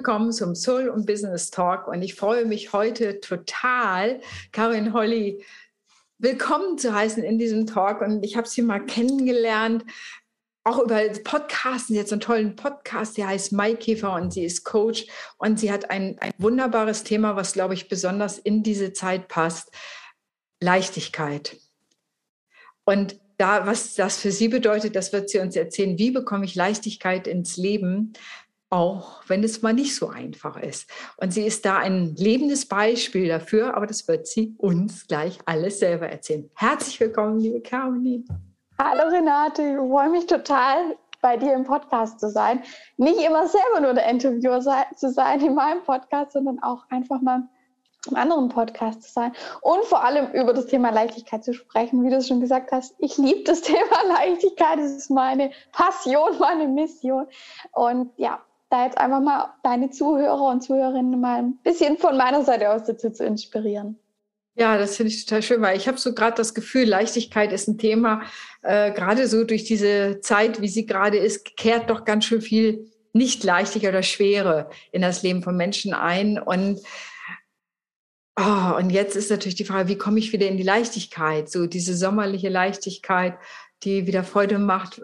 Willkommen zum Soul und Business Talk und ich freue mich heute total, Karin Holly willkommen zu heißen in diesem Talk und ich habe sie mal kennengelernt, auch über Podcasten, jetzt einen tollen Podcast, der heißt Maikäfer und sie ist Coach und sie hat ein, ein wunderbares Thema, was, glaube ich, besonders in diese Zeit passt, Leichtigkeit. Und da, was das für sie bedeutet, das wird sie uns erzählen. Wie bekomme ich Leichtigkeit ins Leben? Auch wenn es mal nicht so einfach ist. Und sie ist da ein lebendes Beispiel dafür, aber das wird sie uns gleich alles selber erzählen. Herzlich willkommen, liebe Caroline. Hallo Renate, ich freue mich total, bei dir im Podcast zu sein. Nicht immer selber nur der Interviewer zu sein in meinem Podcast, sondern auch einfach mal im anderen Podcast zu sein und vor allem über das Thema Leichtigkeit zu sprechen. Wie du es schon gesagt hast, ich liebe das Thema Leichtigkeit. Das ist meine Passion, meine Mission. Und ja, da jetzt einfach mal deine Zuhörer und Zuhörerinnen mal ein bisschen von meiner Seite aus dazu zu inspirieren. Ja, das finde ich total schön, weil ich habe so gerade das Gefühl, Leichtigkeit ist ein Thema, äh, gerade so durch diese Zeit, wie sie gerade ist, kehrt doch ganz schön viel nicht leichtig oder Schwere in das Leben von Menschen ein. Und, oh, und jetzt ist natürlich die Frage, wie komme ich wieder in die Leichtigkeit, so diese sommerliche Leichtigkeit, die wieder Freude macht.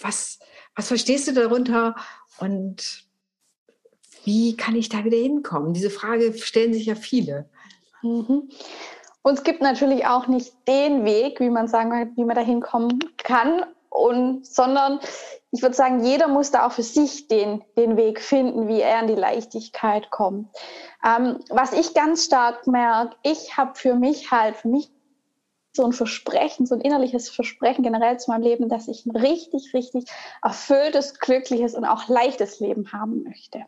Was, was verstehst du darunter? Und wie kann ich da wieder hinkommen? Diese Frage stellen sich ja viele. Mhm. Und es gibt natürlich auch nicht den Weg, wie man sagen, wie man da hinkommen kann, und, sondern ich würde sagen, jeder muss da auch für sich den, den Weg finden, wie er in die Leichtigkeit kommt. Ähm, was ich ganz stark merke, ich habe für mich halt, für mich so ein Versprechen, so ein innerliches Versprechen generell zu meinem Leben, dass ich ein richtig, richtig erfülltes, glückliches und auch leichtes Leben haben möchte.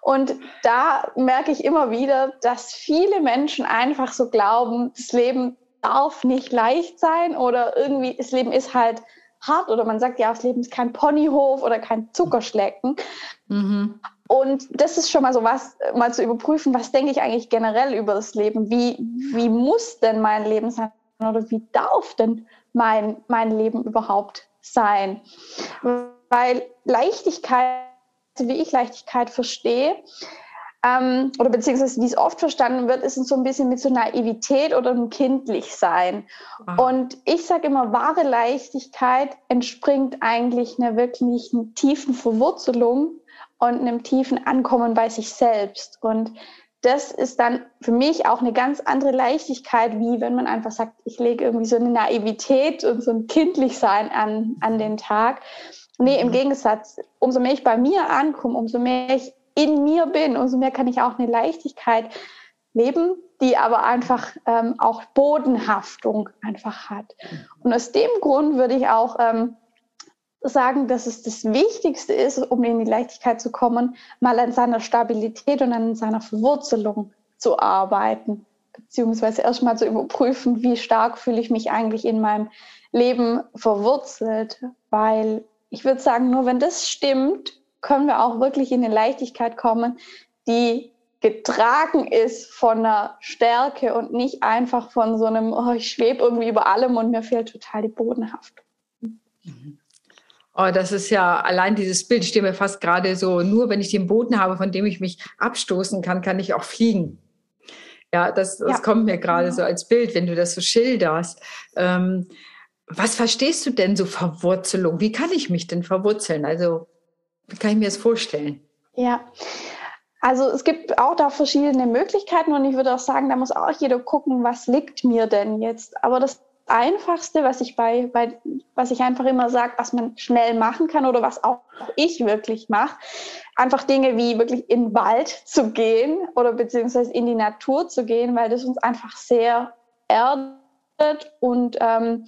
Und da merke ich immer wieder, dass viele Menschen einfach so glauben, das Leben darf nicht leicht sein oder irgendwie, das Leben ist halt hart oder man sagt ja, das Leben ist kein Ponyhof oder kein Zuckerschlecken. Mhm. Und das ist schon mal so was, mal zu überprüfen, was denke ich eigentlich generell über das Leben? Wie, wie muss denn mein Leben sein? Oder wie darf denn mein, mein Leben überhaupt sein? Weil Leichtigkeit, wie ich Leichtigkeit verstehe, ähm, oder beziehungsweise wie es oft verstanden wird, ist es so ein bisschen mit so Naivität oder einem Kindlichsein. Ah. Und ich sage immer, wahre Leichtigkeit entspringt eigentlich einer wirklich tiefen Verwurzelung und einem tiefen Ankommen bei sich selbst. Und das ist dann für mich auch eine ganz andere Leichtigkeit, wie wenn man einfach sagt, ich lege irgendwie so eine Naivität und so ein Kindlichsein an, an den Tag. Nee, im mhm. Gegensatz, umso mehr ich bei mir ankomme, umso mehr ich in mir bin, umso mehr kann ich auch eine Leichtigkeit leben, die aber einfach ähm, auch Bodenhaftung einfach hat. Mhm. Und aus dem Grund würde ich auch ähm, sagen, dass es das Wichtigste ist, um in die Leichtigkeit zu kommen, mal an seiner Stabilität und an seiner Verwurzelung zu arbeiten, beziehungsweise erstmal zu überprüfen, wie stark fühle ich mich eigentlich in meinem Leben verwurzelt, weil ich würde sagen, nur wenn das stimmt, können wir auch wirklich in eine Leichtigkeit kommen, die getragen ist von einer Stärke und nicht einfach von so einem, oh, ich schwebe irgendwie über allem und mir fehlt total die Bodenhaftung. Mhm. Oh, das ist ja allein dieses Bild, ich stehe mir fast gerade so, nur wenn ich den Boden habe, von dem ich mich abstoßen kann, kann ich auch fliegen. Ja, das, das ja. kommt mir gerade ja. so als Bild, wenn du das so schilderst. Ähm, was verstehst du denn so Verwurzelung? Wie kann ich mich denn verwurzeln? Also, wie kann ich mir das vorstellen? Ja, also es gibt auch da verschiedene Möglichkeiten und ich würde auch sagen, da muss auch jeder gucken, was liegt mir denn jetzt. Aber das Einfachste, was ich bei, bei was ich einfach immer sage, was man schnell machen kann oder was auch ich wirklich mache, einfach Dinge wie wirklich in den Wald zu gehen oder beziehungsweise in die Natur zu gehen, weil das uns einfach sehr erdet und ähm,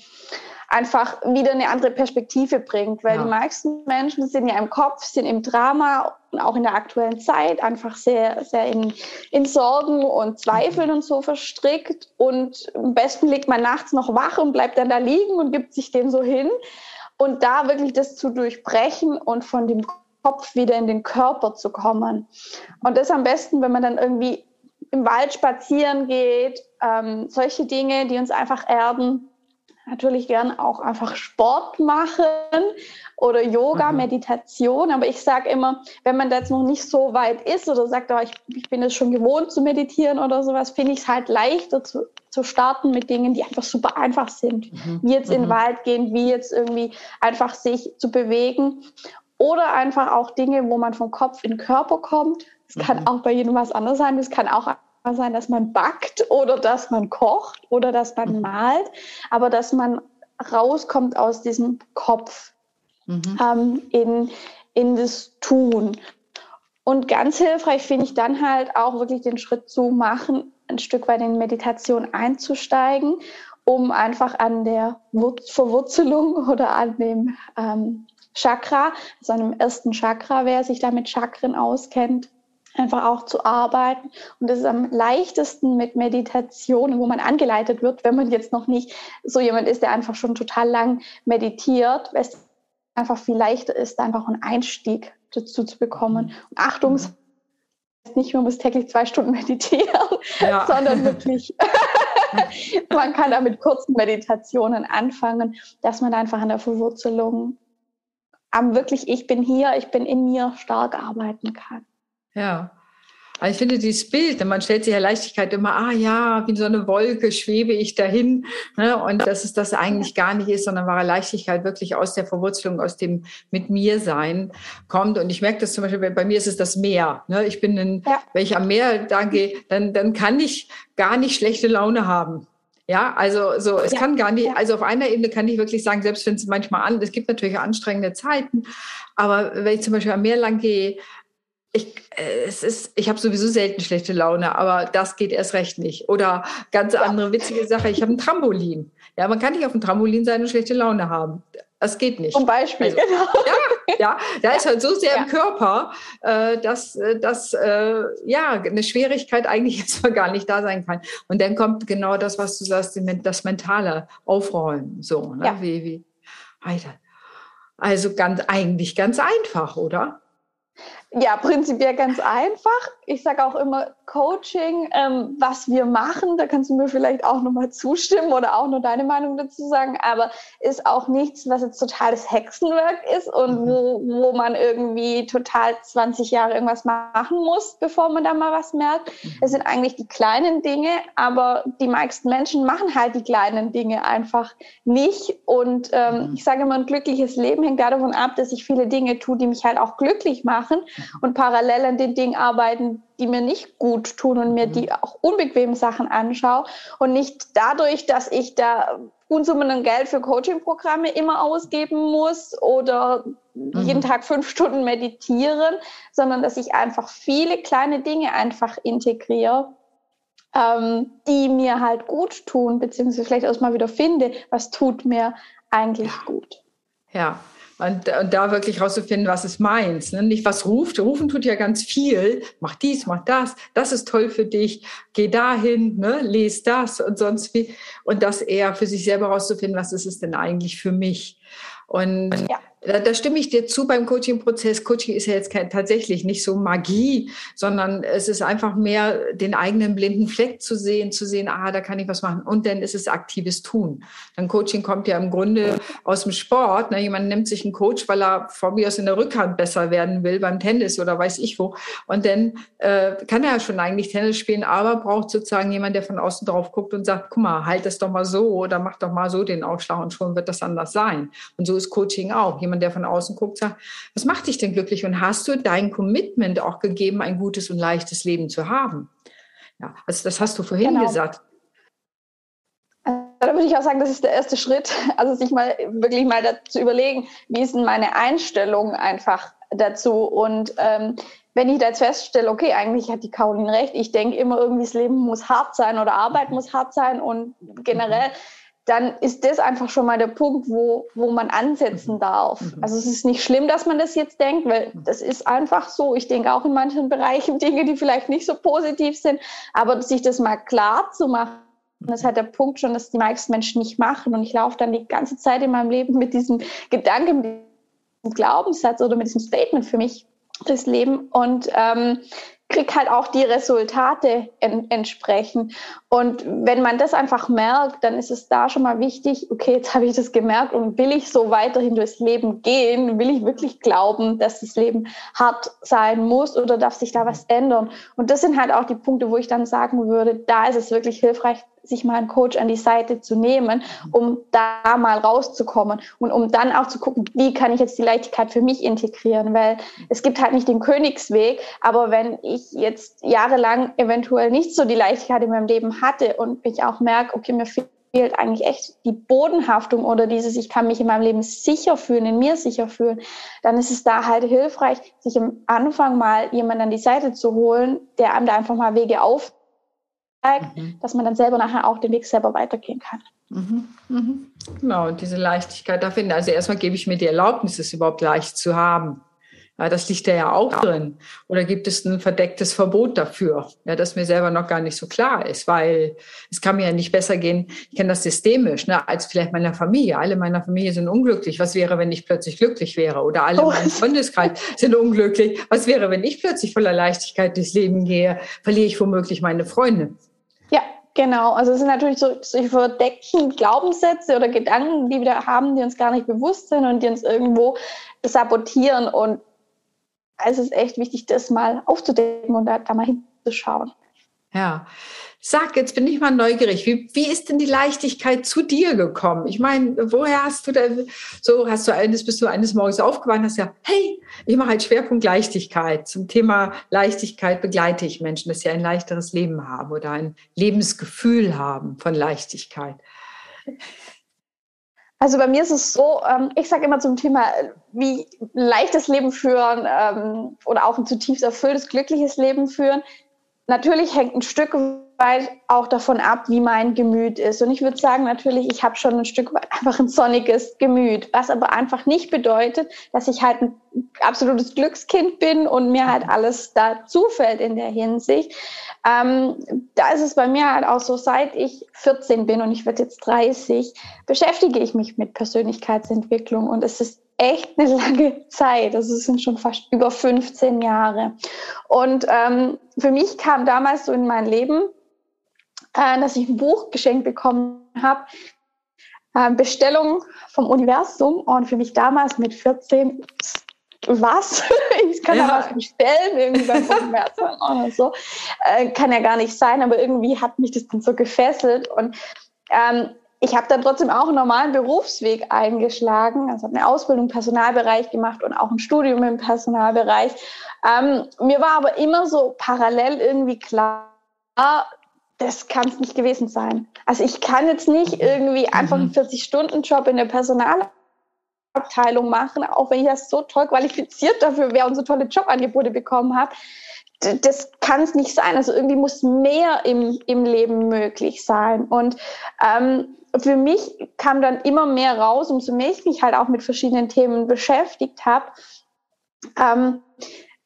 einfach wieder eine andere Perspektive bringt, weil ja. die meisten Menschen sind ja im Kopf, sind im Drama und auch in der aktuellen Zeit einfach sehr, sehr in, in Sorgen und Zweifeln mhm. und so verstrickt und am besten liegt man nachts noch wach und bleibt dann da liegen und gibt sich dem so hin und da wirklich das zu durchbrechen und von dem Kopf wieder in den Körper zu kommen. Und das am besten, wenn man dann irgendwie im Wald spazieren geht, ähm, solche Dinge, die uns einfach erden, natürlich gern auch einfach Sport machen oder Yoga, mhm. Meditation. Aber ich sage immer, wenn man da jetzt noch nicht so weit ist oder sagt, oh, ich, ich bin es schon gewohnt zu meditieren oder sowas, finde ich es halt leichter zu, zu starten mit Dingen, die einfach super einfach sind. Mhm. Wie jetzt mhm. in den mhm. Wald gehen, wie jetzt irgendwie einfach sich zu bewegen. Oder einfach auch Dinge, wo man vom Kopf in den Körper kommt. Es kann mhm. auch bei jedem was anderes sein. Es kann auch sein, dass man backt oder dass man kocht oder dass man mhm. malt, aber dass man rauskommt aus diesem Kopf mhm. ähm, in, in das Tun. Und ganz hilfreich finde ich dann halt auch wirklich den Schritt zu machen, ein Stück weit in Meditation einzusteigen, um einfach an der Verwurzelung oder an dem ähm, Chakra, also einem ersten Chakra, wer sich da mit Chakren auskennt, einfach auch zu arbeiten. Und das ist am leichtesten mit Meditation, wo man angeleitet wird, wenn man jetzt noch nicht so jemand ist, der einfach schon total lang meditiert, weil es einfach viel leichter ist, einfach einen Einstieg dazu zu bekommen. Mhm. Und Achtung, mhm. nicht, man muss täglich zwei Stunden meditieren, ja. sondern wirklich, man kann da mit kurzen Meditationen anfangen, dass man einfach an der Verwurzelung am wirklich Ich bin hier, ich bin in mir stark arbeiten kann. Ja. Also ich finde dieses Bild, man stellt sich ja Leichtigkeit immer, ah ja, wie so eine Wolke schwebe ich dahin. Ne? Und dass es das eigentlich gar nicht ist, sondern wahre Leichtigkeit wirklich aus der Verwurzelung, aus dem mit mir sein kommt. Und ich merke das zum Beispiel, bei mir ist es das Meer. Ne? Ich bin, in, ja. wenn ich am Meer da gehe, dann, dann kann ich gar nicht schlechte Laune haben. Ja, also so, es ja, kann gar nicht, also auf einer Ebene kann ich wirklich sagen, selbst wenn es manchmal an, es gibt natürlich anstrengende Zeiten, aber wenn ich zum Beispiel am Meer lang gehe, ich, äh, es ist, ich habe sowieso selten schlechte Laune, aber das geht erst recht nicht. Oder ganz andere witzige Sache, ich habe ein Trampolin. Ja, man kann nicht auf dem Trampolin sein und schlechte Laune haben. Das geht nicht. Zum Beispiel. Also, genau. Ja, ja, da ist halt so sehr ja. im Körper, äh, dass, äh, dass äh, ja, eine Schwierigkeit eigentlich jetzt mal gar nicht da sein kann. Und dann kommt genau das, was du sagst, das mentale Aufräumen. So, ne? Ja. Wie, wie, Alter. Also ganz, eigentlich ganz einfach, oder? Ja, prinzipiell ganz einfach. Ich sage auch immer Coaching, ähm, was wir machen, da kannst du mir vielleicht auch nochmal zustimmen oder auch nur deine Meinung dazu sagen, aber ist auch nichts, was jetzt totales Hexenwerk ist und mhm. wo, wo man irgendwie total 20 Jahre irgendwas machen muss, bevor man da mal was merkt. Mhm. Es sind eigentlich die kleinen Dinge, aber die meisten Menschen machen halt die kleinen Dinge einfach nicht. Und ähm, mhm. ich sage immer, ein glückliches Leben hängt davon ab, dass ich viele Dinge tue, die mich halt auch glücklich machen und parallel an den Dingen arbeiten, die mir nicht gut tun und mir mhm. die auch unbequemen Sachen anschaue und nicht dadurch, dass ich da Unsummen an Geld für Coaching-Programme immer ausgeben muss oder mhm. jeden Tag fünf Stunden meditieren, sondern dass ich einfach viele kleine Dinge einfach integriere, ähm, die mir halt gut tun, beziehungsweise vielleicht auch mal wieder finde, was tut mir eigentlich ja. gut. Ja, und, und da wirklich rauszufinden, was ist meins. Ne? Nicht was ruft. Rufen tut ja ganz viel. Mach dies, mach das. Das ist toll für dich. Geh dahin, ne? les das und sonst wie. Und das eher für sich selber rauszufinden, was ist es denn eigentlich für mich. Und ja. Da, da stimme ich dir zu beim Coaching-Prozess. Coaching ist ja jetzt kein, tatsächlich nicht so Magie, sondern es ist einfach mehr den eigenen blinden Fleck zu sehen, zu sehen, ah, da kann ich was machen. Und dann ist es aktives Tun. Dann Coaching kommt ja im Grunde aus dem Sport. Ne? Jemand nimmt sich einen Coach, weil er von mir aus in der Rückhand besser werden will beim Tennis oder weiß ich wo. Und dann äh, kann er ja schon eigentlich Tennis spielen, aber braucht sozusagen jemand, der von außen drauf guckt und sagt, guck mal, halt das doch mal so oder mach doch mal so den Aufschlag und schon wird das anders sein. Und so ist Coaching auch. Jemand jemand, der von außen guckt, sagt, was macht dich denn glücklich? Und hast du dein Commitment auch gegeben, ein gutes und leichtes Leben zu haben? Ja, also das hast du vorhin genau. gesagt. Also da würde ich auch sagen, das ist der erste Schritt, also sich mal wirklich mal dazu überlegen, wie ist denn meine Einstellung einfach dazu und ähm, wenn ich da jetzt feststelle, okay, eigentlich hat die Caroline recht, ich denke immer irgendwie, das Leben muss hart sein oder Arbeit muss hart sein und generell mhm dann ist das einfach schon mal der Punkt, wo, wo man ansetzen mhm. darf. Mhm. Also es ist nicht schlimm, dass man das jetzt denkt, weil mhm. das ist einfach so. Ich denke auch in manchen Bereichen Dinge, die vielleicht nicht so positiv sind, aber sich das mal klar zu machen, das ist halt der Punkt schon, dass die meisten Menschen nicht machen. Und ich laufe dann die ganze Zeit in meinem Leben mit diesem Gedanken, mit diesem Glaubenssatz oder mit diesem Statement für mich das Leben. Und ähm, kriege halt auch die Resultate en entsprechen. Und wenn man das einfach merkt, dann ist es da schon mal wichtig, okay, jetzt habe ich das gemerkt und will ich so weiterhin durchs Leben gehen? Will ich wirklich glauben, dass das Leben hart sein muss oder darf sich da was ändern? Und das sind halt auch die Punkte, wo ich dann sagen würde, da ist es wirklich hilfreich, sich mal einen Coach an die Seite zu nehmen, um da mal rauszukommen und um dann auch zu gucken, wie kann ich jetzt die Leichtigkeit für mich integrieren, weil es gibt halt nicht den Königsweg, aber wenn ich jetzt jahrelang eventuell nicht so die Leichtigkeit in meinem Leben hatte und ich auch merke, okay, mir fehlt eigentlich echt die Bodenhaftung oder dieses, ich kann mich in meinem Leben sicher fühlen, in mir sicher fühlen, dann ist es da halt hilfreich, sich am Anfang mal jemanden an die Seite zu holen, der einem da einfach mal Wege auf mhm. dass man dann selber nachher auch den Weg selber weitergehen kann. Mhm. Mhm. Genau, diese Leichtigkeit da finden. Also erstmal gebe ich mir die Erlaubnis, es überhaupt leicht zu haben. Ja, das liegt da ja auch drin. Oder gibt es ein verdecktes Verbot dafür, ja, das mir selber noch gar nicht so klar ist, weil es kann mir ja nicht besser gehen, ich kenne das systemisch, ne, als vielleicht meiner Familie. Alle meiner Familie sind unglücklich. Was wäre, wenn ich plötzlich glücklich wäre? Oder alle oh. in meinem Freundeskreis sind unglücklich. Was wäre, wenn ich plötzlich voller Leichtigkeit durchs Leben gehe? Verliere ich womöglich meine Freunde? Genau, also es sind natürlich so solche verdeckten Glaubenssätze oder Gedanken, die wir haben, die uns gar nicht bewusst sind und die uns irgendwo sabotieren. Und es ist echt wichtig, das mal aufzudecken und da, da mal hinzuschauen. Ja, Sag, jetzt bin ich mal neugierig. Wie, wie ist denn die Leichtigkeit zu dir gekommen? Ich meine, woher hast du da so, hast du eines, bist du eines Morgens aufgewacht und hast ja, hey, ich mache halt Schwerpunkt Leichtigkeit. Zum Thema Leichtigkeit begleite ich Menschen, dass sie ein leichteres Leben haben oder ein Lebensgefühl haben von Leichtigkeit. Also bei mir ist es so, ähm, ich sage immer zum Thema, wie leichtes Leben führen ähm, oder auch ein zutiefst erfülltes, glückliches Leben führen. Natürlich hängt ein Stück weit auch davon ab, wie mein Gemüt ist. Und ich würde sagen, natürlich, ich habe schon ein Stück weit einfach ein sonniges Gemüt, was aber einfach nicht bedeutet, dass ich halt ein absolutes Glückskind bin und mir halt alles da zufällt in der Hinsicht. Ähm, da ist es bei mir halt auch so, seit ich 14 bin und ich werde jetzt 30, beschäftige ich mich mit Persönlichkeitsentwicklung und es ist echt eine lange Zeit. Also es sind schon fast über 15 Jahre. Und ähm, für mich kam damals so in mein Leben, äh, dass ich ein Buch geschenkt bekommen habe, äh, Bestellung vom Universum. Und für mich damals mit 14, was? ich kann ja, ja was bestellen, irgendwie beim Universum oder so. Äh, kann ja gar nicht sein, aber irgendwie hat mich das dann so gefesselt. Und ähm, ich habe dann trotzdem auch einen normalen Berufsweg eingeschlagen, also eine Ausbildung im Personalbereich gemacht und auch ein Studium im Personalbereich. Ähm, mir war aber immer so parallel irgendwie klar, das kann es nicht gewesen sein. Also ich kann jetzt nicht irgendwie einfach einen 40-Stunden-Job in der Personalabteilung machen, auch wenn ich das so toll qualifiziert dafür wäre und so tolle Jobangebote bekommen habe das kann es nicht sein. Also irgendwie muss mehr im, im Leben möglich sein. Und ähm, für mich kam dann immer mehr raus, umso mehr ich mich halt auch mit verschiedenen Themen beschäftigt habe. Ähm,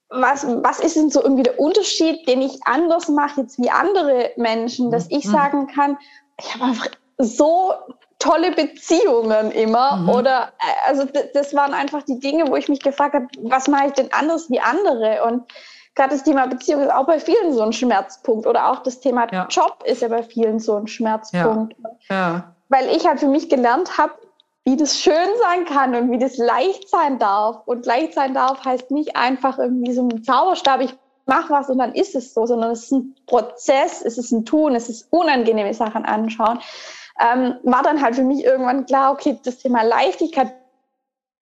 was, was ist denn so irgendwie der Unterschied, den ich anders mache jetzt wie andere Menschen, dass ich mhm. sagen kann, ich habe einfach so tolle Beziehungen immer mhm. oder äh, also das waren einfach die Dinge, wo ich mich gefragt habe, was mache ich denn anders wie andere und gerade das Thema Beziehung ist auch bei vielen so ein Schmerzpunkt oder auch das Thema ja. Job ist ja bei vielen so ein Schmerzpunkt. Ja. Weil ich halt für mich gelernt habe, wie das schön sein kann und wie das leicht sein darf. Und leicht sein darf heißt nicht einfach irgendwie so ein Zauberstab, ich mache was und dann ist es so, sondern es ist ein Prozess, es ist ein Tun, es ist unangenehme Sachen anschauen. Ähm, war dann halt für mich irgendwann klar, okay, das Thema Leichtigkeit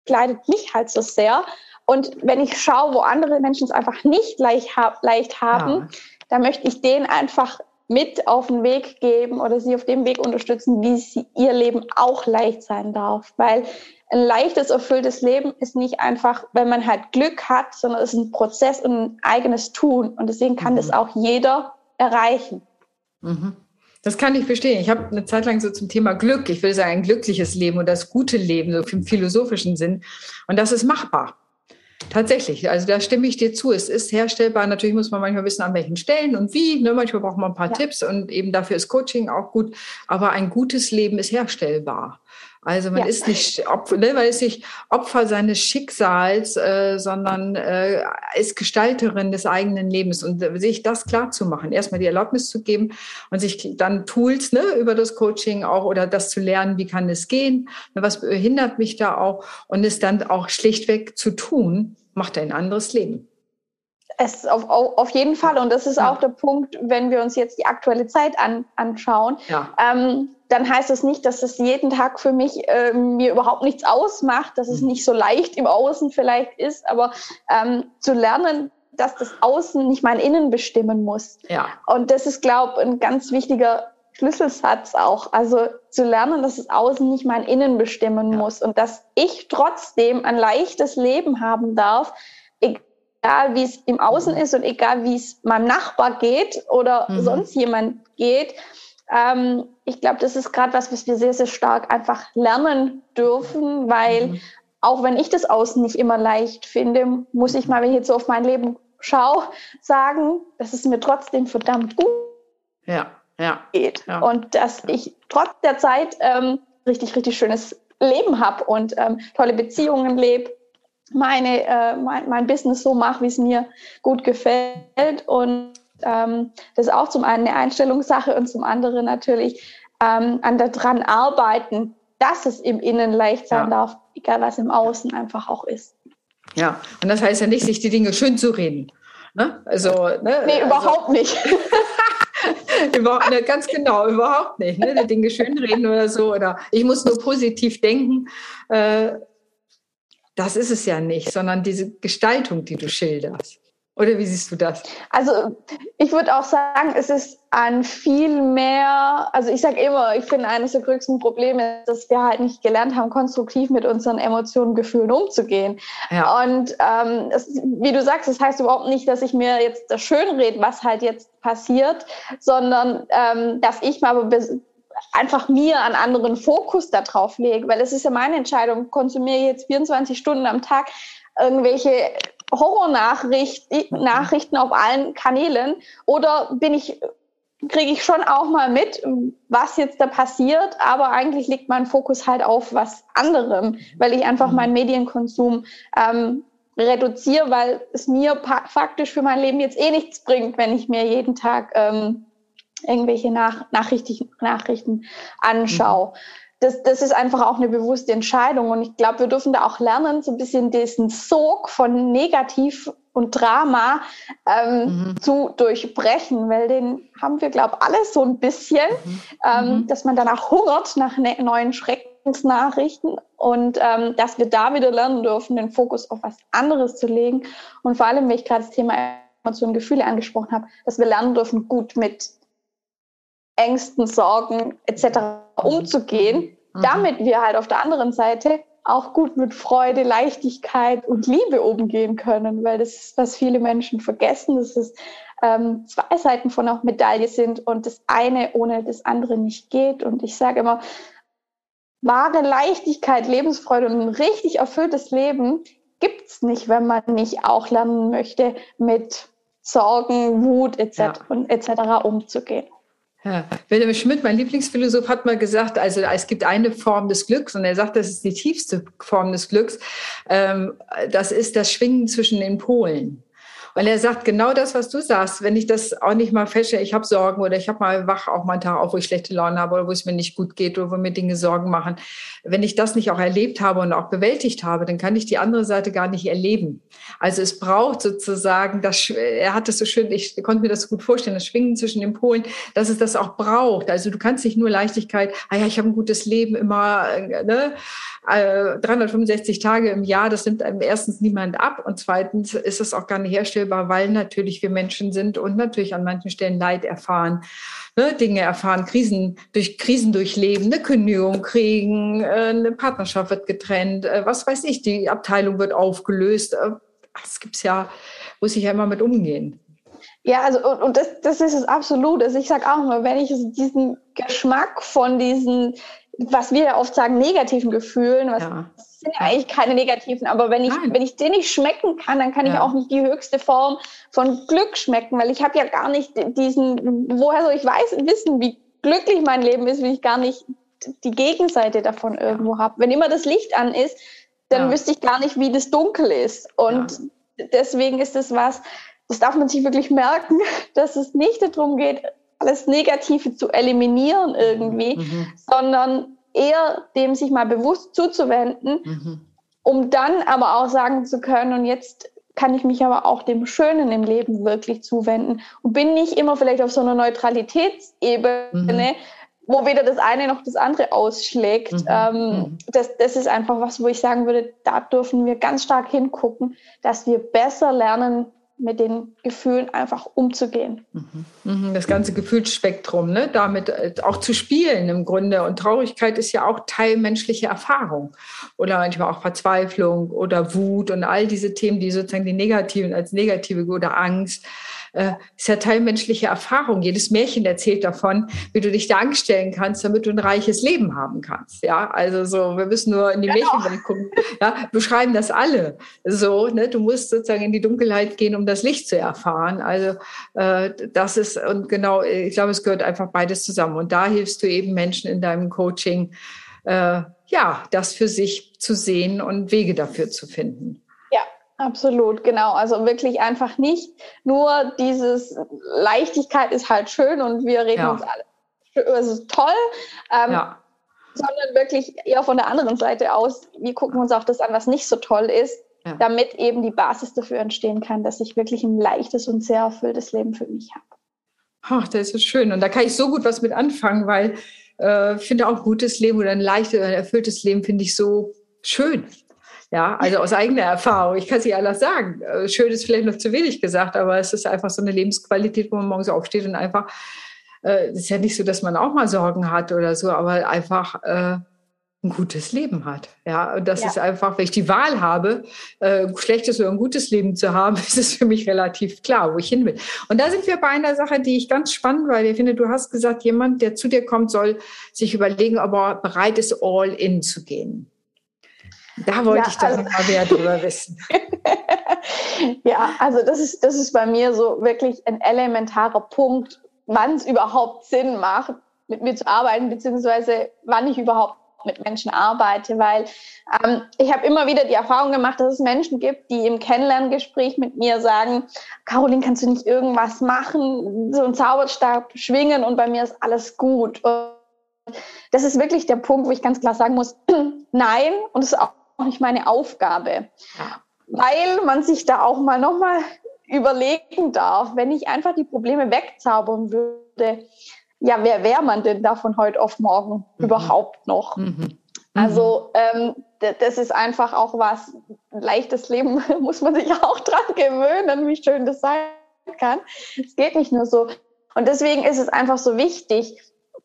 kleidet mich halt so sehr. Und wenn ich schaue, wo andere Menschen es einfach nicht leicht, leicht haben, ja. dann möchte ich denen einfach mit auf den Weg geben oder sie auf dem Weg unterstützen, wie sie ihr Leben auch leicht sein darf. Weil ein leichtes, erfülltes Leben ist nicht einfach, wenn man halt Glück hat, sondern es ist ein Prozess und ein eigenes Tun. Und deswegen kann mhm. das auch jeder erreichen. Mhm. Das kann ich verstehen. Ich habe eine Zeit lang so zum Thema Glück, ich würde sagen, ein glückliches Leben oder das gute Leben, so im philosophischen Sinn. Und das ist machbar. Tatsächlich, also da stimme ich dir zu. Es ist herstellbar. Natürlich muss man manchmal wissen, an welchen Stellen und wie. Ne? Manchmal braucht man ein paar ja. Tipps und eben dafür ist Coaching auch gut. Aber ein gutes Leben ist herstellbar. Also man ja. ist nicht Opfer, ne, man ist nicht Opfer seines Schicksals, äh, sondern äh, ist Gestalterin des eigenen Lebens. Und äh, sich das klar zu machen, erstmal die Erlaubnis zu geben und sich dann Tools ne, über das Coaching auch oder das zu lernen, wie kann es gehen, ne, was behindert mich da auch und es dann auch schlichtweg zu tun, macht ein anderes Leben. Es auf, auf jeden Fall. Und das ist ja. auch der Punkt, wenn wir uns jetzt die aktuelle Zeit an, anschauen. Ja. Ähm, dann heißt das nicht, dass es jeden Tag für mich äh, mir überhaupt nichts ausmacht, dass es mhm. nicht so leicht im Außen vielleicht ist, aber ähm, zu lernen, dass das Außen nicht mein Innen bestimmen muss. Ja. Und das ist, glaube ich, ein ganz wichtiger Schlüsselsatz auch. Also zu lernen, dass das Außen nicht mein Innen bestimmen ja. muss und dass ich trotzdem ein leichtes Leben haben darf, egal wie es im Außen ist und egal wie es meinem Nachbar geht oder mhm. sonst jemand geht. Ähm, ich glaube, das ist gerade was, was wir sehr, sehr stark einfach lernen dürfen, weil mhm. auch wenn ich das Außen nicht immer leicht finde, muss ich mal, wenn ich jetzt so auf mein Leben schaue, sagen, dass es mir trotzdem verdammt gut ja, ja, geht. Ja. Und dass ich trotz der Zeit ähm, richtig, richtig schönes Leben habe und ähm, tolle Beziehungen lebe, meine, äh, mein, mein Business so mache, wie es mir gut gefällt und ähm, das ist auch zum einen eine Einstellungssache und zum anderen natürlich ähm, an daran arbeiten, dass es im Innen leicht sein ja. darf, egal was im Außen einfach auch ist. Ja, und das heißt ja nicht, sich die Dinge schön zu reden. Ne? Also, ne? Nee, überhaupt also, nicht. überhaupt, ne, ganz genau, überhaupt nicht. Ne? Die Dinge schön reden oder so. Oder ich muss nur positiv denken. Äh, das ist es ja nicht, sondern diese Gestaltung, die du schilderst. Oder wie siehst du das? Also ich würde auch sagen, es ist an viel mehr, also ich sage immer, ich finde eines der größten Probleme ist, dass wir halt nicht gelernt haben, konstruktiv mit unseren Emotionen, Gefühlen umzugehen. Ja. Und ähm, es, wie du sagst, das heißt überhaupt nicht, dass ich mir jetzt das schönrede, was halt jetzt passiert, sondern ähm, dass ich mal einfach mir einen anderen Fokus darauf lege, weil es ist ja meine Entscheidung, konsumiere ich jetzt 24 Stunden am Tag irgendwelche Horrornachrichten Nachrichten auf allen Kanälen oder bin ich kriege ich schon auch mal mit, was jetzt da passiert, aber eigentlich liegt mein Fokus halt auf was anderem, weil ich einfach meinen Medienkonsum ähm, reduziere, weil es mir faktisch für mein Leben jetzt eh nichts bringt, wenn ich mir jeden Tag ähm, irgendwelche Nach Nachrichten, Nachrichten anschaue. Mhm das, das ist einfach auch eine bewusste Entscheidung. Und ich glaube, wir dürfen da auch lernen, so ein bisschen diesen Sog von Negativ und Drama ähm, mhm. zu durchbrechen, weil den haben wir, glaube ich, alle so ein bisschen, mhm. Ähm, mhm. dass man danach hungert nach ne neuen Schreckensnachrichten und ähm, dass wir da wieder lernen dürfen, den Fokus auf was anderes zu legen. Und vor allem, wenn ich gerade das Thema Emotionen, Gefühle angesprochen habe, dass wir lernen dürfen, gut mit Ängsten, Sorgen etc. Mhm. umzugehen, mhm. damit wir halt auf der anderen Seite auch gut mit Freude, Leichtigkeit und Liebe umgehen können, weil das ist, was viele Menschen vergessen, dass es ähm, zwei Seiten von einer Medaille sind und das eine ohne das andere nicht geht. Und ich sage immer, wahre Leichtigkeit, Lebensfreude und ein richtig erfülltes Leben gibt es nicht, wenn man nicht auch lernen möchte, mit Sorgen, Wut etc. Ja. etc. umzugehen. Ja. Wilhelm Schmidt, mein Lieblingsphilosoph, hat mal gesagt, also es gibt eine Form des Glücks und er sagt, das ist die tiefste Form des Glücks. Ähm, das ist das Schwingen zwischen den Polen. Und er sagt genau das, was du sagst. Wenn ich das auch nicht mal feststelle, ich habe Sorgen oder ich habe mal wach auch mal einen Tag auf, wo ich schlechte Laune habe oder wo es mir nicht gut geht oder wo mir Dinge Sorgen machen. Wenn ich das nicht auch erlebt habe und auch bewältigt habe, dann kann ich die andere Seite gar nicht erleben. Also es braucht sozusagen, das, er hat das so schön, ich konnte mir das so gut vorstellen, das Schwingen zwischen den Polen, dass es das auch braucht. Also du kannst nicht nur Leichtigkeit, ah ja, ich habe ein gutes Leben immer, äh, ne? 365 äh, Tage im Jahr, das nimmt einem erstens niemand ab und zweitens ist es auch gar nicht herstellbar, weil natürlich wir Menschen sind und natürlich an manchen Stellen Leid erfahren, ne, Dinge erfahren, Krisen durch Krisen durchleben, eine Kündigung kriegen, äh, eine Partnerschaft wird getrennt, äh, was weiß ich, die Abteilung wird aufgelöst. Das gibt's ja, muss ich ja immer mit umgehen. Ja, also und, und das, das ist es absolut. Also ich sage auch immer, wenn ich diesen Geschmack von diesen was wir ja oft sagen, negativen Gefühlen, was ja. sind ja eigentlich keine negativen, aber wenn ich, wenn ich den nicht schmecken kann, dann kann ja. ich auch nicht die höchste Form von Glück schmecken, weil ich habe ja gar nicht diesen, woher soll ich weiß, wissen, wie glücklich mein Lleben ist, wenn ich gar nicht die Gegenseite davon irgendwo habe. Wenn immer das Licht an ist, dann ja. wüsste ich gar nicht, wie das dunkel ist. Und ja. deswegen ist es was, das darf man sich wirklich merken, dass es nicht darum geht, alles Negative zu eliminieren irgendwie, mhm. mhm. sondern eher dem sich mal bewusst zuzuwenden, mhm. um dann aber auch sagen zu können, und jetzt kann ich mich aber auch dem Schönen im Leben wirklich zuwenden und bin nicht immer vielleicht auf so einer Neutralitätsebene, mhm. wo weder das eine noch das andere ausschlägt. Mhm. Ähm, mhm. das, das ist einfach was, wo ich sagen würde, da dürfen wir ganz stark hingucken, dass wir besser lernen, mit den Gefühlen einfach umzugehen. Mhm. Mhm. Das ganze Gefühlsspektrum, ne? damit äh, auch zu spielen im Grunde. Und Traurigkeit ist ja auch Teil menschlicher Erfahrung. Oder manchmal auch Verzweiflung oder Wut und all diese Themen, die sozusagen die negativen als negative oder Angst äh, ist ja Teil menschlicher Erfahrung. Jedes Märchen erzählt davon, wie du dich da anstellen kannst, damit du ein reiches Leben haben kannst. Ja, also so, wir müssen nur in die genau. Märchenwelt gucken. Ja, beschreiben das alle. So, ne, du musst sozusagen in die Dunkelheit gehen, um das Licht zu erfahren. Also äh, das ist und genau, ich glaube, es gehört einfach beides zusammen. Und da hilfst du eben Menschen in deinem Coaching, äh, ja, das für sich zu sehen und Wege dafür zu finden. Absolut, genau. Also wirklich einfach nicht nur dieses Leichtigkeit ist halt schön und wir reden ja. uns alle, es ist toll, ähm, ja. sondern wirklich eher von der anderen Seite aus, wir gucken uns auch das an, was nicht so toll ist, ja. damit eben die Basis dafür entstehen kann, dass ich wirklich ein leichtes und sehr erfülltes Leben für mich habe. Ach, das ist schön. Und da kann ich so gut was mit anfangen, weil äh, ich finde auch gutes Leben oder ein leichtes, ein erfülltes Leben finde ich so schön. Ja, also aus eigener Erfahrung. Ich kann es nicht anders sagen. Äh, schön ist vielleicht noch zu wenig gesagt, aber es ist einfach so eine Lebensqualität, wo man morgens aufsteht und einfach, äh, es ist ja nicht so, dass man auch mal Sorgen hat oder so, aber einfach äh, ein gutes Leben hat. Ja, und das ja. ist einfach, wenn ich die Wahl habe, äh, ein schlechtes oder ein gutes Leben zu haben, ist es für mich relativ klar, wo ich hin will. Und da sind wir bei einer Sache, die ich ganz spannend, weil ich finde, du hast gesagt, jemand, der zu dir kommt, soll sich überlegen, ob er bereit ist, all in zu gehen. Da wollte ja, ich doch also, mal mehr drüber wissen. ja, also das ist, das ist bei mir so wirklich ein elementarer Punkt, wann es überhaupt Sinn macht, mit mir zu arbeiten, beziehungsweise wann ich überhaupt mit Menschen arbeite, weil ähm, ich habe immer wieder die Erfahrung gemacht, dass es Menschen gibt, die im Kennenlerngespräch mit mir sagen, Caroline, kannst du nicht irgendwas machen, so einen Zauberstab schwingen und bei mir ist alles gut. Und das ist wirklich der Punkt, wo ich ganz klar sagen muss, nein, und es ist auch nicht meine Aufgabe. Ja. Weil man sich da auch mal nochmal überlegen darf, wenn ich einfach die Probleme wegzaubern würde, ja, wer wäre man denn da von heute auf morgen mhm. überhaupt noch? Mhm. mhm. Also ähm, das ist einfach auch was, ein leichtes Leben muss man sich auch dran gewöhnen, wie schön das sein kann. Es geht nicht nur so. Und deswegen ist es einfach so wichtig,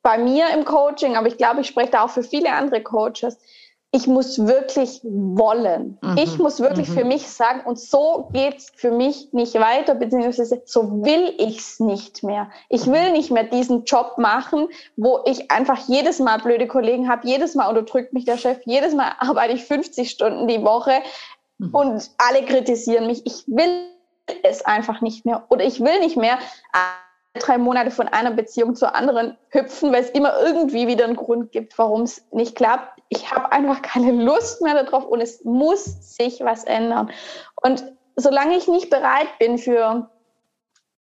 bei mir im Coaching, aber ich glaube, ich spreche da auch für viele andere Coaches, ich muss wirklich wollen. Mhm. Ich muss wirklich mhm. für mich sagen, und so geht's für mich nicht weiter, beziehungsweise so will ich's nicht mehr. Ich will nicht mehr diesen Job machen, wo ich einfach jedes Mal blöde Kollegen habe, jedes Mal unterdrückt mich der Chef, jedes Mal arbeite ich 50 Stunden die Woche mhm. und alle kritisieren mich. Ich will es einfach nicht mehr. Oder ich will nicht mehr drei Monate von einer Beziehung zur anderen hüpfen, weil es immer irgendwie wieder einen Grund gibt, warum es nicht klappt. Ich habe einfach keine Lust mehr darauf und es muss sich was ändern. Und solange ich nicht bereit bin für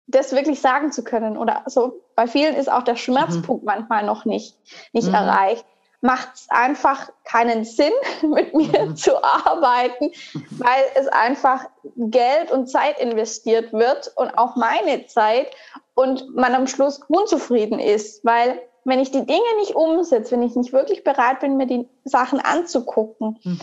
das wirklich sagen zu können oder so, bei vielen ist auch der Schmerzpunkt mhm. manchmal noch nicht, nicht mhm. erreicht, macht es einfach keinen Sinn, mit mir mhm. zu arbeiten, weil es einfach Geld und Zeit investiert wird und auch meine Zeit und man am Schluss unzufrieden ist, weil wenn ich die Dinge nicht umsetze, wenn ich nicht wirklich bereit bin, mir die Sachen anzugucken, mhm.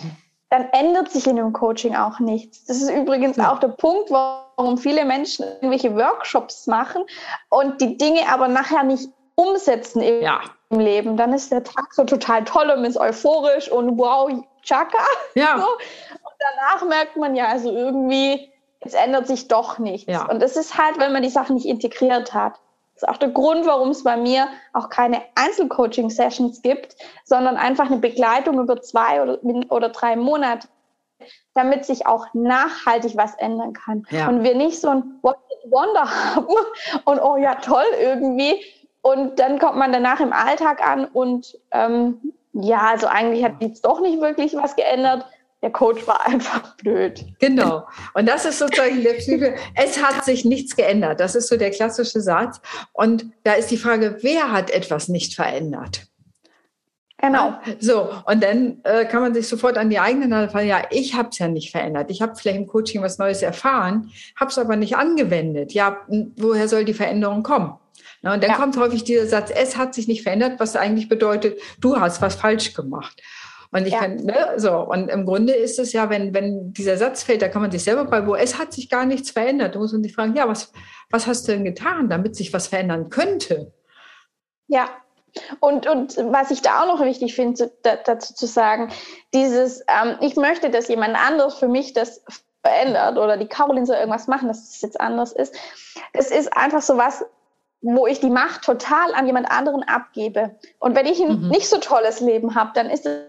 dann ändert sich in dem Coaching auch nichts. Das ist übrigens ja. auch der Punkt, warum viele Menschen irgendwelche Workshops machen und die Dinge aber nachher nicht umsetzen im, ja. Leben. Dann ist der Tag so total toll und ist euphorisch und wow, Chaka. Ja. So. Und danach merkt man ja, also irgendwie es ändert sich doch nichts. Ja. Und es ist halt, wenn man die Sachen nicht integriert hat. Das ist auch der Grund, warum es bei mir auch keine Einzelcoaching-Sessions gibt, sondern einfach eine Begleitung über zwei oder, oder drei Monate, damit sich auch nachhaltig was ändern kann. Ja. Und wir nicht so ein Wonder haben und oh ja, toll irgendwie. Und dann kommt man danach im Alltag an und ähm, ja, also eigentlich hat jetzt doch nicht wirklich was geändert. Der Coach war einfach blöd. Genau. Und das ist sozusagen der Psyche. Es hat sich nichts geändert. Das ist so der klassische Satz. Und da ist die Frage, wer hat etwas nicht verändert? Genau. So, und dann äh, kann man sich sofort an die eigene Nase fallen, ja, ich habe es ja nicht verändert. Ich habe vielleicht im Coaching was Neues erfahren, habe es aber nicht angewendet. Ja, woher soll die Veränderung kommen? Na, und dann ja. kommt häufig dieser Satz, es hat sich nicht verändert, was eigentlich bedeutet, du hast was falsch gemacht. Und ich ja. kann, ne, so, und im Grunde ist es ja, wenn, wenn dieser Satz fällt, da kann man sich selber bei, wo es hat sich gar nichts verändert. Da muss man sich fragen, ja, was, was hast du denn getan, damit sich was verändern könnte? Ja, und, und was ich da auch noch wichtig finde, da, dazu zu sagen, dieses, ähm, ich möchte, dass jemand anderes für mich das verändert oder die Caroline soll irgendwas machen, dass es jetzt anders ist. Das ist einfach so was, wo ich die Macht total an jemand anderen abgebe. Und wenn ich ein mhm. nicht so tolles Leben habe, dann ist es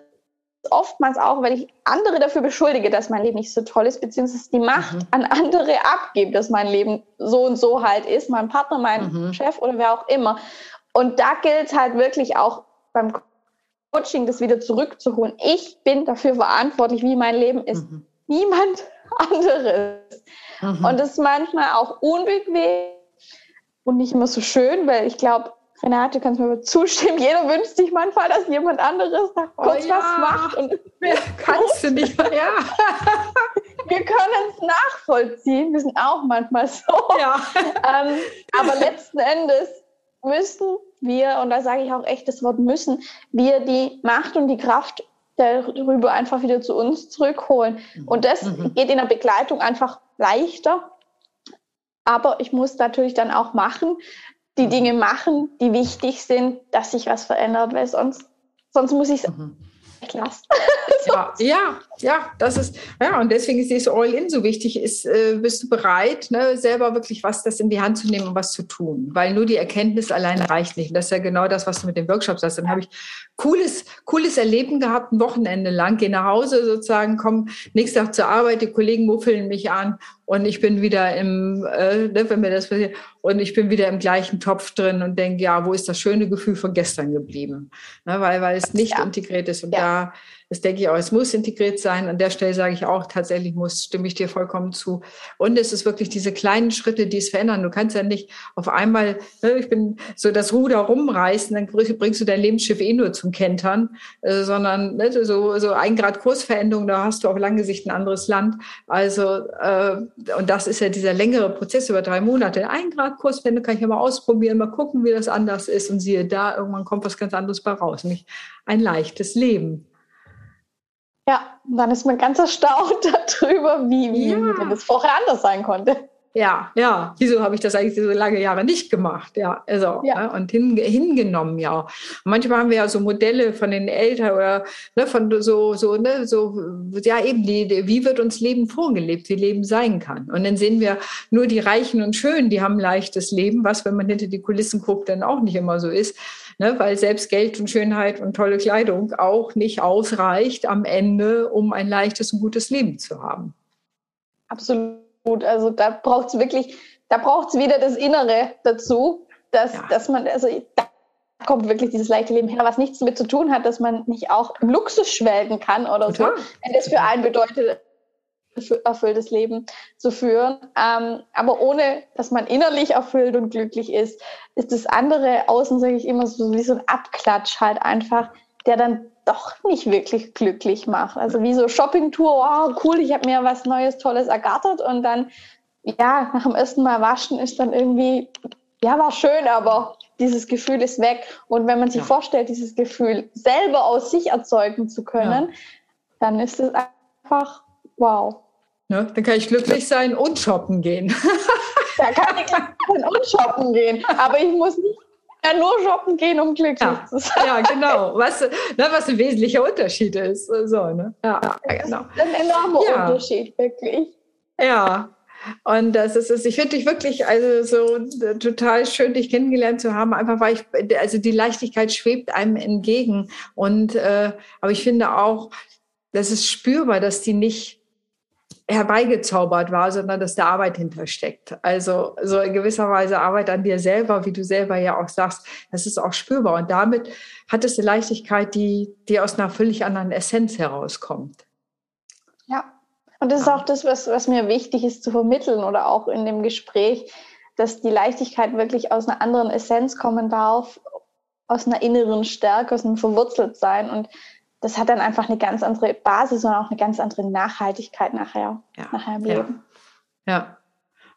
oftmals auch, wenn ich andere dafür beschuldige, dass mein Leben nicht so toll ist, beziehungsweise die Macht mhm. an andere abgebe, dass mein Leben so und so halt ist, mein Partner, mein mhm. Chef oder wer auch immer. Und da gilt es halt wirklich auch beim Coaching, das wieder zurückzuholen. Ich bin dafür verantwortlich, wie mein Leben ist. Mhm. Niemand anderes. Mhm. Und das ist manchmal auch unbequem und nicht immer so schön, weil ich glaube, Renate, kannst du mir zustimmen? Jeder wünscht sich manchmal, dass jemand anderes da oh kurz oh, ja. was macht. Und kannst du nicht mehr. Ja. Wir können es nachvollziehen. Wir sind auch manchmal so. Ja. Ähm, aber letzten Endes müssen wir, und da sage ich auch echt das Wort müssen, wir die Macht und die Kraft darüber einfach wieder zu uns zurückholen. Mhm. Und das mhm. geht in der Begleitung einfach leichter. Aber ich muss natürlich dann auch machen, die. Dinge machen, die wichtig sind, dass sich was verändert, weil sonst, sonst muss ich es mhm klasse. ja, ja, ja, das ist, ja, und deswegen ist dieses All-In so wichtig. Ist, äh, bist du bereit, ne, selber wirklich was das in die Hand zu nehmen und was zu tun? Weil nur die Erkenntnis alleine reicht nicht. Und das ist ja genau das, was du mit den Workshops hast. Dann habe ich cooles, cooles Erleben gehabt, ein Wochenende lang, gehe nach Hause sozusagen, komme nächsten Tag zur Arbeit, die Kollegen muffeln mich an und ich bin wieder im, äh, ne, wenn mir das passiert, und ich bin wieder im gleichen Topf drin und denke, ja, wo ist das schöne Gefühl von gestern geblieben? Ne, weil, weil es nicht ja. integriert ist. Und ja. da das denke ich auch, es muss integriert sein. An der Stelle sage ich auch, tatsächlich muss, stimme ich dir vollkommen zu. Und es ist wirklich diese kleinen Schritte, die es verändern. Du kannst ja nicht auf einmal, ne, ich bin so das Ruder rumreißen, dann bringst du dein Lebensschiff eh nur zum Kentern, äh, sondern ne, so, so ein Grad Kursveränderung, da hast du auf lange Sicht ein anderes Land. Also, äh, und das ist ja dieser längere Prozess über drei Monate. Ein Grad Kursveränderung kann ich ja mal ausprobieren, mal gucken, wie das anders ist und siehe da, irgendwann kommt was ganz anderes bei raus, nämlich ein leichtes Leben. Ja, dann ist man ganz erstaunt darüber, wie, wie, ja. wie das vorher anders sein konnte. Ja, ja. Wieso habe ich das eigentlich so lange Jahre nicht gemacht? Ja, also ja. Ne, und hin, hingenommen, ja. Und manchmal haben wir ja so Modelle von den Eltern oder ne, von so, so, ne, so, ja, eben, die, wie wird uns Leben vorgelebt, wie Leben sein kann. Und dann sehen wir nur die Reichen und Schönen, die haben leichtes Leben, was, wenn man hinter die Kulissen guckt, dann auch nicht immer so ist ne, weil selbst Geld und Schönheit und tolle Kleidung auch nicht ausreicht am Ende, um ein leichtes und gutes Leben zu haben. Absolut. Also da braucht es wirklich, da braucht es wieder das Innere dazu, dass, ja. dass man, also da kommt wirklich dieses leichte Leben her, was nichts damit zu tun hat, dass man nicht auch im Luxus schwelgen kann oder Total. so. Wenn das für einen bedeutet, erfülltes Leben zu führen. Ähm, aber ohne, dass man innerlich erfüllt und glücklich ist, ist das andere Außen, sage ich immer, so wie so ein Abklatsch halt einfach, der dann doch nicht wirklich glücklich macht. Also wie so Shoppingtour, wow, cool, ich habe mir was Neues, Tolles ergattert und dann, ja, nach dem ersten Mal waschen ist dann irgendwie, ja, war schön, aber dieses Gefühl ist weg. Und wenn man sich ja. vorstellt, dieses Gefühl selber aus sich erzeugen zu können, ja. dann ist es einfach wow. Ne? Dann kann ich glücklich sein und shoppen gehen. da kann ich glücklich sein und shoppen gehen. Aber ich muss nicht ja, nur shoppen gehen, um glücklich ja. zu sein. Ja, genau. Was, ne, was ein wesentlicher Unterschied ist. So, ne? ja, ja, genau. Das ist ein enormer ja. Unterschied, wirklich. Ja. Und das ist es. Ich finde dich wirklich also so total schön, dich kennengelernt zu haben. Einfach weil ich, also die Leichtigkeit schwebt einem entgegen. Und äh, aber ich finde auch, das ist spürbar, dass die nicht herbeigezaubert war, sondern dass da Arbeit hintersteckt. Also so in gewisser Weise Arbeit an dir selber, wie du selber ja auch sagst, das ist auch spürbar. Und damit hat es eine Leichtigkeit, die, die aus einer völlig anderen Essenz herauskommt. Ja, und das ist auch das, was, was mir wichtig ist zu vermitteln oder auch in dem Gespräch, dass die Leichtigkeit wirklich aus einer anderen Essenz kommen darf, aus einer inneren Stärke, aus einem Verwurzeltsein. Und das hat dann einfach eine ganz andere Basis und auch eine ganz andere Nachhaltigkeit nachher, ja. nachher im Leben. Ja. ja.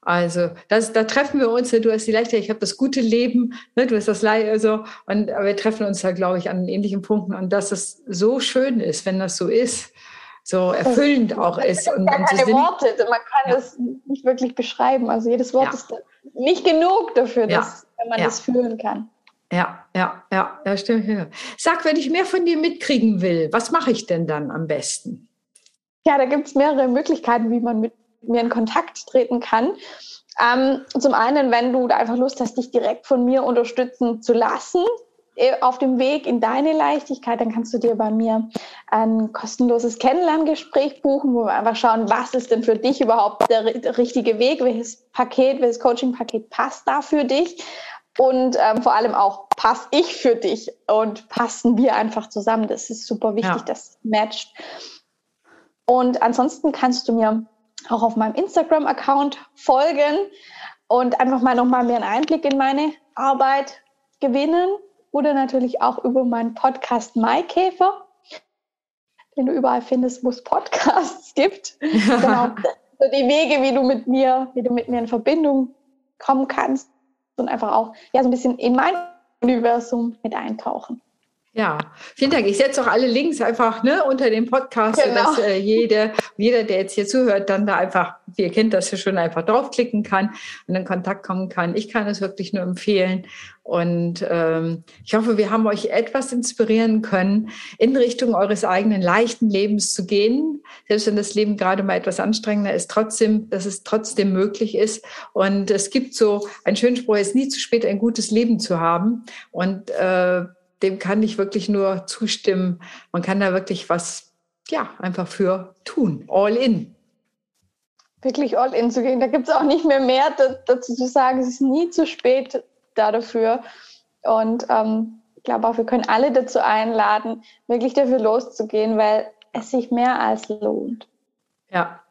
Also, das, da treffen wir uns. Du hast die Leichtigkeit, ich habe das gute Leben, ne, du hast das Leid, also, und wir treffen uns da, glaube ich, an ähnlichen Punkten. Und dass es so schön ist, wenn das so ist, so erfüllend auch ist. Und, gar keine Worte, man kann ja. das nicht wirklich beschreiben. Also jedes Wort ja. ist nicht genug dafür, dass man das fühlen kann. Ja, ja, ja, ja, stimmt. Sag, wenn ich mehr von dir mitkriegen will, was mache ich denn dann am besten? Ja, da gibt es mehrere Möglichkeiten, wie man mit mir in Kontakt treten kann. Ähm, zum einen, wenn du da einfach Lust hast, dich direkt von mir unterstützen zu lassen, äh, auf dem Weg in deine Leichtigkeit, dann kannst du dir bei mir ein kostenloses Kennenlerngespräch buchen, wo wir einfach schauen, was ist denn für dich überhaupt der, der richtige Weg, welches Paket, welches Coaching-Paket passt da für dich und ähm, vor allem auch, passe ich für dich und passen wir einfach zusammen. Das ist super wichtig, ja. das matcht. Und ansonsten kannst du mir auch auf meinem Instagram-Account folgen und einfach mal nochmal mehr einen Einblick in meine Arbeit gewinnen oder natürlich auch über meinen Podcast Maikäfer, den du überall findest, wo es Podcasts gibt. genau. So die Wege, wie du mit mir, wie du mit mir in Verbindung kommen kannst und einfach auch ja, so ein bisschen in mein Universum mit eintauchen. Ja, vielen Dank. Ich setze auch alle Links einfach ne, unter dem Podcast, genau. sodass äh, jede, jeder, der jetzt hier zuhört, dann da einfach, ihr kennt das ja schon, einfach draufklicken kann und in Kontakt kommen kann. Ich kann es wirklich nur empfehlen. Und ähm, ich hoffe, wir haben euch etwas inspirieren können, in Richtung eures eigenen leichten Lebens zu gehen. Selbst wenn das Leben gerade mal etwas anstrengender ist, trotzdem, dass es trotzdem möglich ist. Und es gibt so einen schönen Spruch, es ist nie zu spät, ein gutes Leben zu haben. Und äh, dem kann ich wirklich nur zustimmen. Man kann da wirklich was, ja, einfach für tun. All in. Wirklich all in zu gehen. Da gibt es auch nicht mehr mehr dazu zu sagen. Es ist nie zu spät da dafür. Und ähm, ich glaube auch, wir können alle dazu einladen, wirklich dafür loszugehen, weil es sich mehr als lohnt. Ja,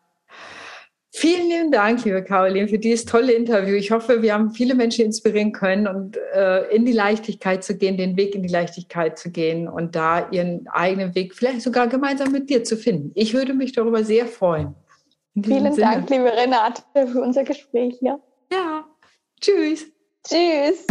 Vielen lieben Dank, liebe Caroline, für dieses tolle Interview. Ich hoffe, wir haben viele Menschen inspirieren können und äh, in die Leichtigkeit zu gehen, den Weg in die Leichtigkeit zu gehen und da ihren eigenen Weg vielleicht sogar gemeinsam mit dir zu finden. Ich würde mich darüber sehr freuen. Vielen Sinne. Dank, liebe Renate, für unser Gespräch hier. Ja, tschüss. Tschüss.